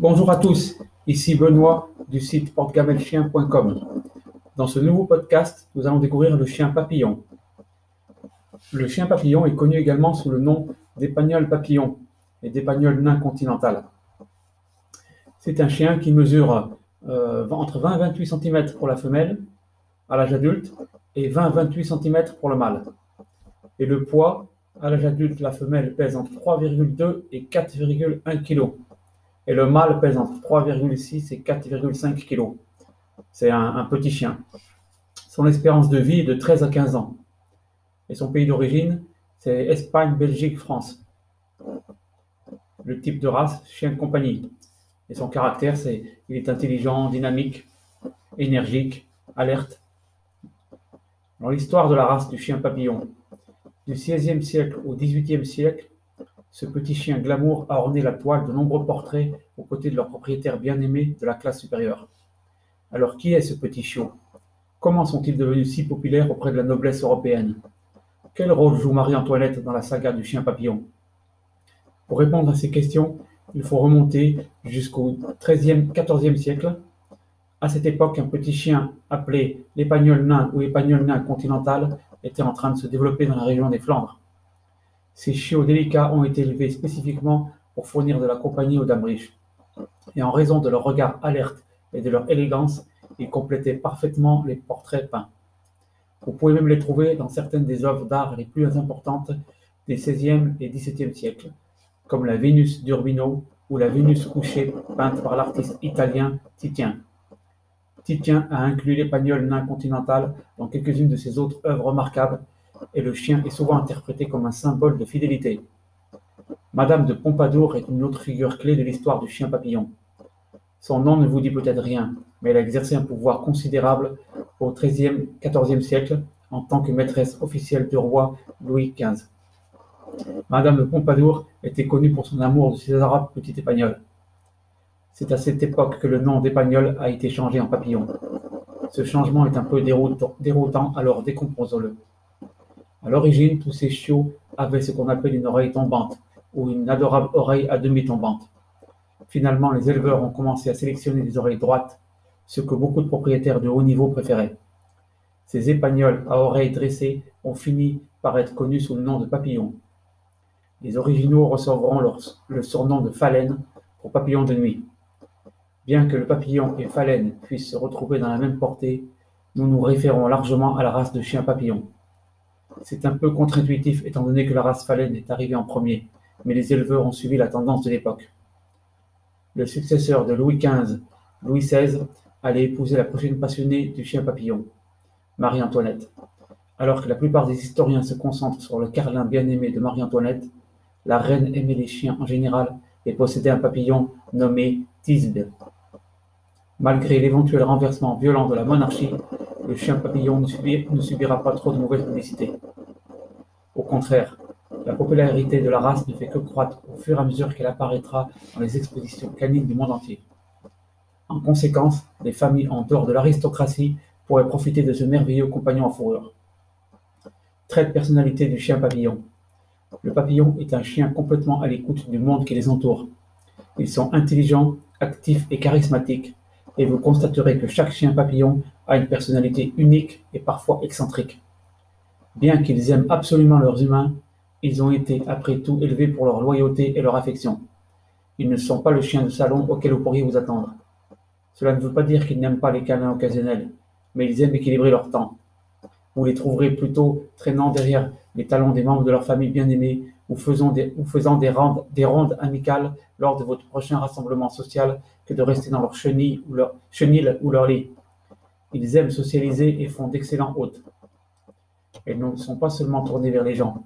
Bonjour à tous, ici Benoît du site portegamelchien.com. Dans ce nouveau podcast, nous allons découvrir le chien papillon. Le chien papillon est connu également sous le nom d'épagnol papillon et d'épagnol nain continental. C'est un chien qui mesure euh, entre 20 et 28 cm pour la femelle à l'âge adulte et 20 28 cm pour le mâle. Et le poids, à l'âge adulte, la femelle pèse entre 3,2 et 4,1 kg. Et le mâle pèse entre 3,6 et 4,5 kg. C'est un, petit chien. Son espérance de vie est de 13 à 15 ans. Et son pays d'origine, c'est Espagne, Belgique, France. Le type de race, chien de compagnie. Et son caractère, c'est il est intelligent, dynamique, énergique, alerte. Dans l'histoire de la race du chien papillon, du XVIe siècle au XVIIIe siècle, ce petit chien glamour a orné la toile de nombreux portraits aux côtés de leurs propriétaires bien-aimés de la classe supérieure. Alors qui est ce petit chiot? Comment sont-ils devenus si populaires auprès de la noblesse européenne? Quel rôle joue Marie-Antoinette dans la saga du chien papillon? Pour répondre à ces questions, il faut remonter jusqu'au XIIIe, XIVe siècle. À cette époque, un petit chien appelé l'épagnol nain ou épagnol nain continental était en train de se développer dans la région des Flandres. Ces chiots délicats ont été élevés spécifiquement pour fournir de la compagnie aux dames riches. Et en raison de leur regard alerte et de leur élégance, ils complétaient parfaitement les portraits peints. Vous pouvez même les trouver dans certaines des œuvres d'art les plus importantes des XVIe et XVIIe siècles, comme la Vénus d'Urbino ou la Vénus couchée peinte par l'artiste italien Titien. Titien a inclus l'épagnol nain continental dans quelques-unes de ses autres œuvres remarquables, et le chien est souvent interprété comme un symbole de fidélité. Madame de Pompadour est une autre figure clé de l'histoire du chien papillon. Son nom ne vous dit peut-être rien, mais elle a exercé un pouvoir considérable au XIIIe, XIVe siècle en tant que maîtresse officielle du roi Louis XV. Madame de Pompadour était connue pour son amour de ses arabes petits. C'est à cette époque que le nom d'épagnol a été changé en papillon. Ce changement est un peu déroutant, alors décomposons-le. À l'origine, tous ces chiots avaient ce qu'on appelle une oreille tombante, ou une adorable oreille à demi tombante. Finalement, les éleveurs ont commencé à sélectionner des oreilles droites, ce que beaucoup de propriétaires de haut niveau préféraient. Ces épagnols à oreilles dressées ont fini par être connus sous le nom de papillons. Les originaux recevront le surnom de phalène pour papillon de nuit. Bien que le papillon et phalène puissent se retrouver dans la même portée, nous nous référons largement à la race de chien papillon. C'est un peu contre-intuitif étant donné que la race phalène est arrivée en premier, mais les éleveurs ont suivi la tendance de l'époque. Le successeur de Louis XV, Louis XVI, allait épouser la prochaine passionnée du chien papillon, Marie-Antoinette. Alors que la plupart des historiens se concentrent sur le carlin bien-aimé de Marie-Antoinette, la reine aimait les chiens en général et possédait un papillon nommé Tisbe. Malgré l'éventuel renversement violent de la monarchie, le chien papillon ne, subira pas trop de mauvaise publicité. Au contraire, la popularité de la race ne fait que croître au fur et à mesure qu'elle apparaîtra dans les expositions canines du monde entier. En conséquence, les familles en dehors de l'aristocratie pourraient profiter de ce merveilleux compagnon en fourrure. Trait de personnalité du chien papillon. Le papillon est un chien complètement à l'écoute du monde qui les entoure. Ils sont intelligents, actifs et charismatiques, et vous constaterez que chaque chien papillon a une personnalité unique et parfois excentrique. Bien qu'ils aiment absolument leurs humains, ils ont été après tout élevés pour leur loyauté et leur affection. Ils ne sont pas le chien de salon auquel vous pourriez vous attendre. Cela ne veut pas dire qu'ils n'aiment pas les câlins occasionnels, mais ils aiment équilibrer leur temps. Vous les trouverez plutôt traînant derrière les talons des membres de leur famille bien-aimés ou faisant, des, rondes, amicales lors de votre prochain rassemblement social que de rester dans leur chenille leur, chenille ou leur lit. Ils aiment socialiser et font d'excellents hôtes. Elles ne sont pas seulement tournées vers les gens.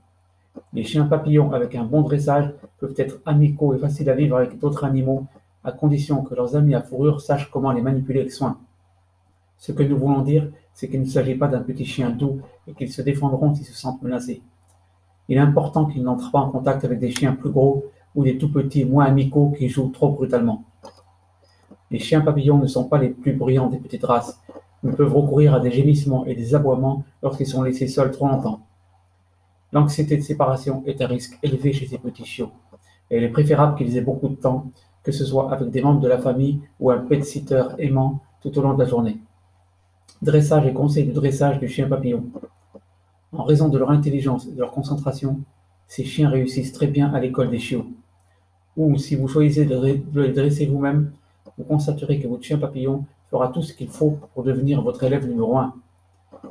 Les chiens papillons avec un bon dressage peuvent être amicaux et faciles à vivre avec d'autres animaux, à condition que leurs amis à fourrure sachent comment les manipuler avec soin. Ce que nous voulons dire, c'est qu'il ne s'agit pas d'un petit chien doux et qu'ils se défendront s'ils se sentent menacés. Il est important qu'ils n'entrent pas en contact avec des chiens plus gros ou des tout petits moins amicaux qui jouent trop brutalement. Les chiens papillons ne sont pas les plus bruyants des petites races, mais peuvent recourir à des gémissements et des aboiements lorsqu'ils sont laissés seuls trop longtemps. L'anxiété de séparation est un risque élevé chez ces petits chiots, et il est préférable qu'ils aient beaucoup de temps que ce soit avec des membres de la famille ou un pet-sitter aimant tout au long de la journée. Dressage et conseils de dressage du chien papillon. En raison de leur intelligence et de leur concentration, ces chiens réussissent très bien à l'école des chiots. Ou si vous choisissez de les dresser vous-même, vous constaterez que votre chien papillon fera tout ce qu'il faut pour devenir votre élève numéro 1.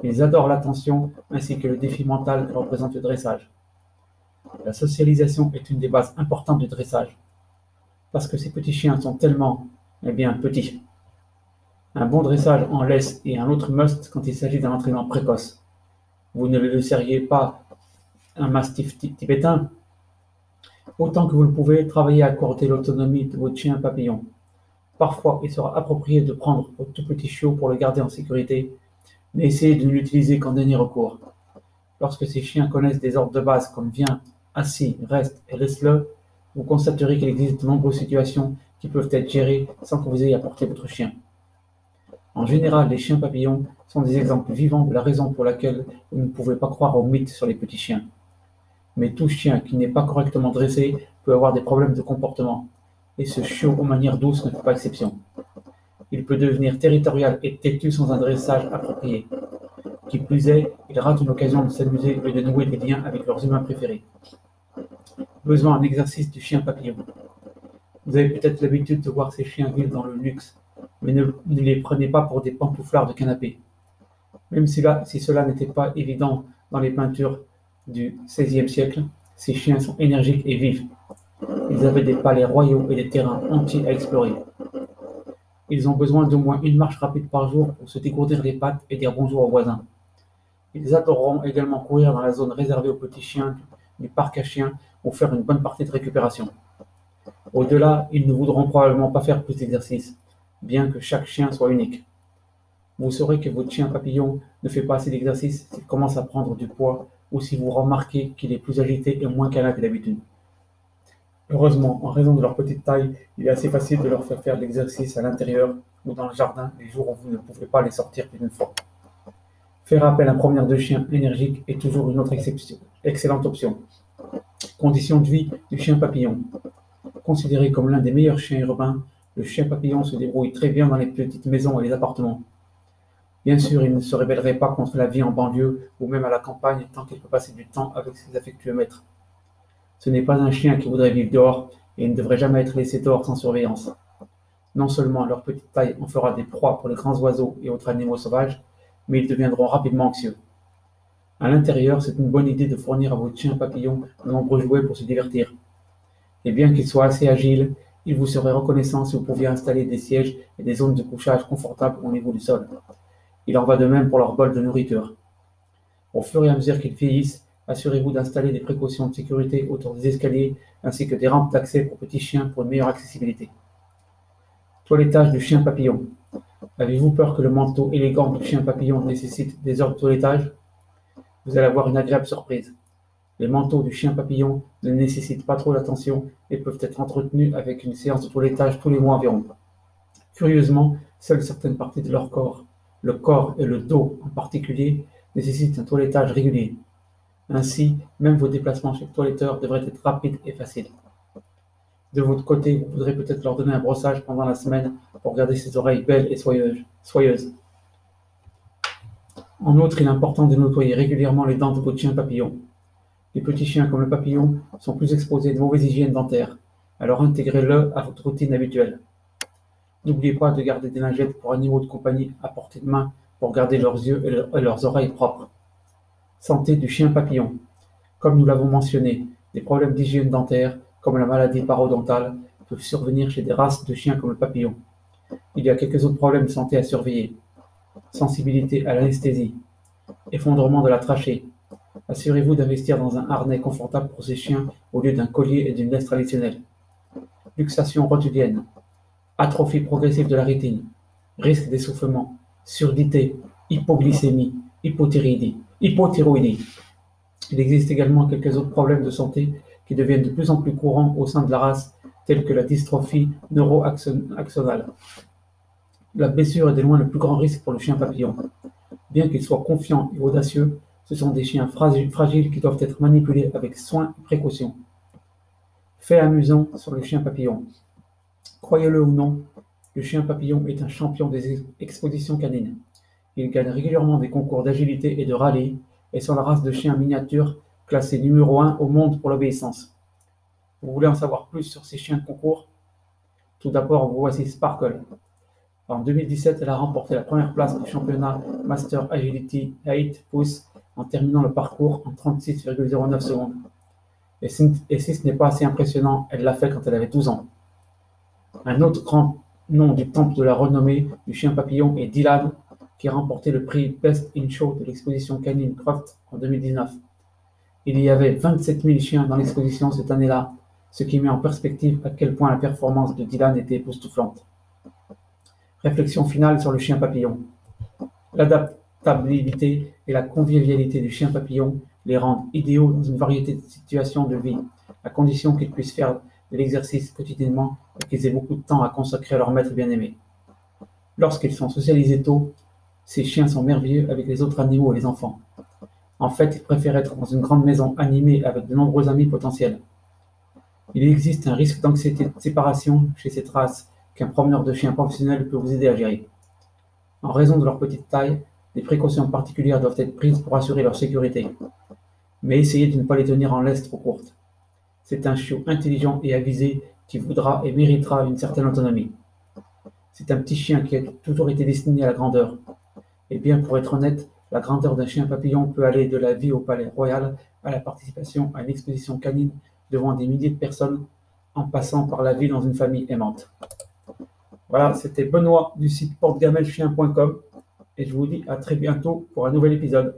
Ils adorent l'attention ainsi que le défi mental que représente le dressage. La socialisation est une des bases importantes du dressage, parce que ces petits chiens sont tellement, eh bien, petits. Un bon dressage en laisse et un autre must quand il s'agit d'un entraînement précoce. Vous ne le seriez pas un mastif tibétain. Autant que vous le pouvez, travaillez à accorder l'autonomie de votre chien papillon. Parfois, il sera approprié de prendre votre tout petit chiot pour le garder en sécurité, mais essayez de ne l'utiliser qu'en dernier recours. Lorsque ces chiens connaissent des ordres de base comme viens, assis, reste et laisse-le, vous constaterez qu'il existe de nombreuses situations qui peuvent être gérées sans que vous ayez apporté votre chien. En général, les chiens papillons sont des exemples vivants de la raison pour laquelle vous ne pouvez pas croire aux mythes sur les petits chiens. Mais tout chien qui n'est pas correctement dressé peut avoir des problèmes de comportement, et ce chiot aux manières douces ne fait pas exception. Il peut devenir territorial et têtu sans un dressage approprié. Qui plus est, il rate une occasion de s'amuser et de nouer des liens avec leurs humains préférés. Besoin d'un exercice du chien papillon. Vous avez peut-être l'habitude de voir ces chiens vivre dans le luxe, mais ne, les prenez pas pour des pantouflards de canapé. Même si, si cela n'était pas évident dans les peintures du XVIe siècle, ces chiens sont énergiques et vifs. Ils avaient des palais royaux et des terrains entiers à explorer. Ils ont besoin d'au moins une marche rapide par jour pour se dégourdir les pattes et dire bonjour aux voisins. Ils adoreront également courir dans la zone réservée aux petits chiens du parc à chiens ou faire une bonne partie de récupération. Au-delà, ils ne voudront probablement pas faire plus d'exercices, bien que chaque chien soit unique. Vous saurez que votre chien papillon ne fait pas assez d'exercice s'il commence à prendre du poids ou si vous remarquez qu'il est plus agité et moins câlin que d'habitude. Heureusement, en raison de leur petite taille, il est assez facile de leur faire faire l'exercice à l'intérieur ou dans le jardin les jours où vous ne pouvez pas les sortir plus d'une fois. Faire appel à un promeneur de chien énergique est toujours une autre excellente option. Conditions de vie du chien papillon. Considéré comme l'un des meilleurs chiens urbains, le chien papillon se débrouille très bien dans les petites maisons et les appartements. Bien sûr, il ne se rebellerait pas contre la vie en banlieue ou même à la campagne tant qu'il peut passer du temps avec ses affectueux maîtres. Ce n'est pas un chien qui voudrait vivre dehors et ne devrait jamais être laissé dehors sans surveillance. Non seulement leur petite taille en fera des proies pour les grands oiseaux et autres animaux sauvages, mais ils deviendront rapidement anxieux. À l'intérieur, c'est une bonne idée de fournir à votre chien papillon de nombreux jouets pour se divertir. Et bien qu'il soit assez agile, il vous serait reconnaissant si vous pouviez installer des sièges et des zones de couchage confortables au niveau du sol. Il en va de même pour leur bol de nourriture. Au fur et à mesure qu'ils vieillissent, Assurez-vous d'installer des précautions de sécurité autour des escaliers ainsi que des rampes d'accès pour petits chiens pour une meilleure accessibilité. Toilettage du chien papillon. Avez-vous peur que le manteau élégant du chien papillon nécessite des heures de toilettage? Vous allez avoir une agréable surprise. Les manteaux du chien papillon ne nécessitent pas trop d'attention et peuvent être entretenus avec une séance de toilettage tous les mois environ. Curieusement, seules certaines parties de leur corps, le corps et le dos en particulier, nécessitent un toilettage régulier. Ainsi, même vos déplacements chez le toiletteur devraient être rapides et faciles. De votre côté, vous voudrez peut-être leur donner un brossage pendant la semaine pour garder ses oreilles belles et soyeuses. En outre, il est important de nettoyer régulièrement les dents de votre chien papillon. Les petits chiens comme le papillon sont plus exposés à de mauvaises hygiènes dentaires, alors intégrez-le à votre routine habituelle. N'oubliez pas de garder des lingettes pour animaux de compagnie à portée de main pour garder leurs yeux et leurs oreilles propres. Santé du chien papillon. Comme nous l'avons mentionné, des problèmes d'hygiène dentaire, comme la maladie parodontale, peuvent survenir chez des races de chiens comme le papillon. Il y a quelques autres problèmes de santé à surveiller. Sensibilité à l'anesthésie. Effondrement de la trachée. Assurez-vous d'investir dans un harnais confortable pour ces chiens au lieu d'un collier et d'une laisse traditionnelle. Luxation rotulienne. Atrophie progressive de la rétine. Risque d'essoufflement. Surdité. Hypoglycémie. Hypothyroïdie hypothyroïdie. Il existe également quelques autres problèmes de santé qui deviennent de plus en plus courants au sein de la race, tels que la dystrophie neuroaxonale. La blessure est de loin le plus grand risque pour le chien papillon. Bien qu'il soit confiant et audacieux, ce sont des chiens fragiles qui doivent être manipulés avec soin et précaution. Fait amusant sur le chien papillon. Croyez-le ou non, le chien papillon est un champion des expositions canines. Il gagne régulièrement des concours d'agilité et de rallye et sont la race de chiens miniatures classée numéro 1 au monde pour l'obéissance. Vous voulez en savoir plus sur ces chiens de concours? Tout d'abord, voici Sparkle. En 2017, elle a remporté la première place du championnat Master Agility 8 pouces en terminant le parcours en 36,09 secondes. Et si, et si ce n'est pas assez impressionnant, elle l'a fait quand elle avait 12 ans. Un autre grand nom du temple de la renommée du chien papillon est Dylan, qui a remporté le prix Best in Show de l'exposition Canine Craft en 2019. Il y avait 27 000 chiens dans l'exposition cette année-là, ce qui met en perspective à quel point la performance de Dylan était époustouflante. Réflexion finale sur le chien papillon. L'adaptabilité et la convivialité du chien papillon les rendent idéaux dans une variété de situations de vie, à condition qu'ils puissent faire de l'exercice quotidiennement et qu'ils aient beaucoup de temps à consacrer à leur maître bien-aimé. Lorsqu'ils sont socialisés tôt, ces chiens sont merveilleux avec les autres animaux et les enfants. En fait, ils préfèrent être dans une grande maison animée avec de nombreux amis potentiels. Il existe un risque d'anxiété de séparation chez cette race qu'un promeneur de chiens professionnel peut vous aider à gérer. En raison de leur petite taille, des précautions particulières doivent être prises pour assurer leur sécurité. Mais essayez de ne pas les tenir en laisse trop courte. C'est un chiot intelligent et avisé qui voudra et méritera une certaine autonomie. C'est un petit chien qui a toujours été destiné à la grandeur. Et bien, pour être honnête, la grandeur d'un chien papillon peut aller de la vie au palais royal à la participation à une exposition canine devant des milliers de personnes en passant par la vie dans une famille aimante. Voilà, c'était Benoît du site portegamelchien.com et je vous dis à très bientôt pour un nouvel épisode.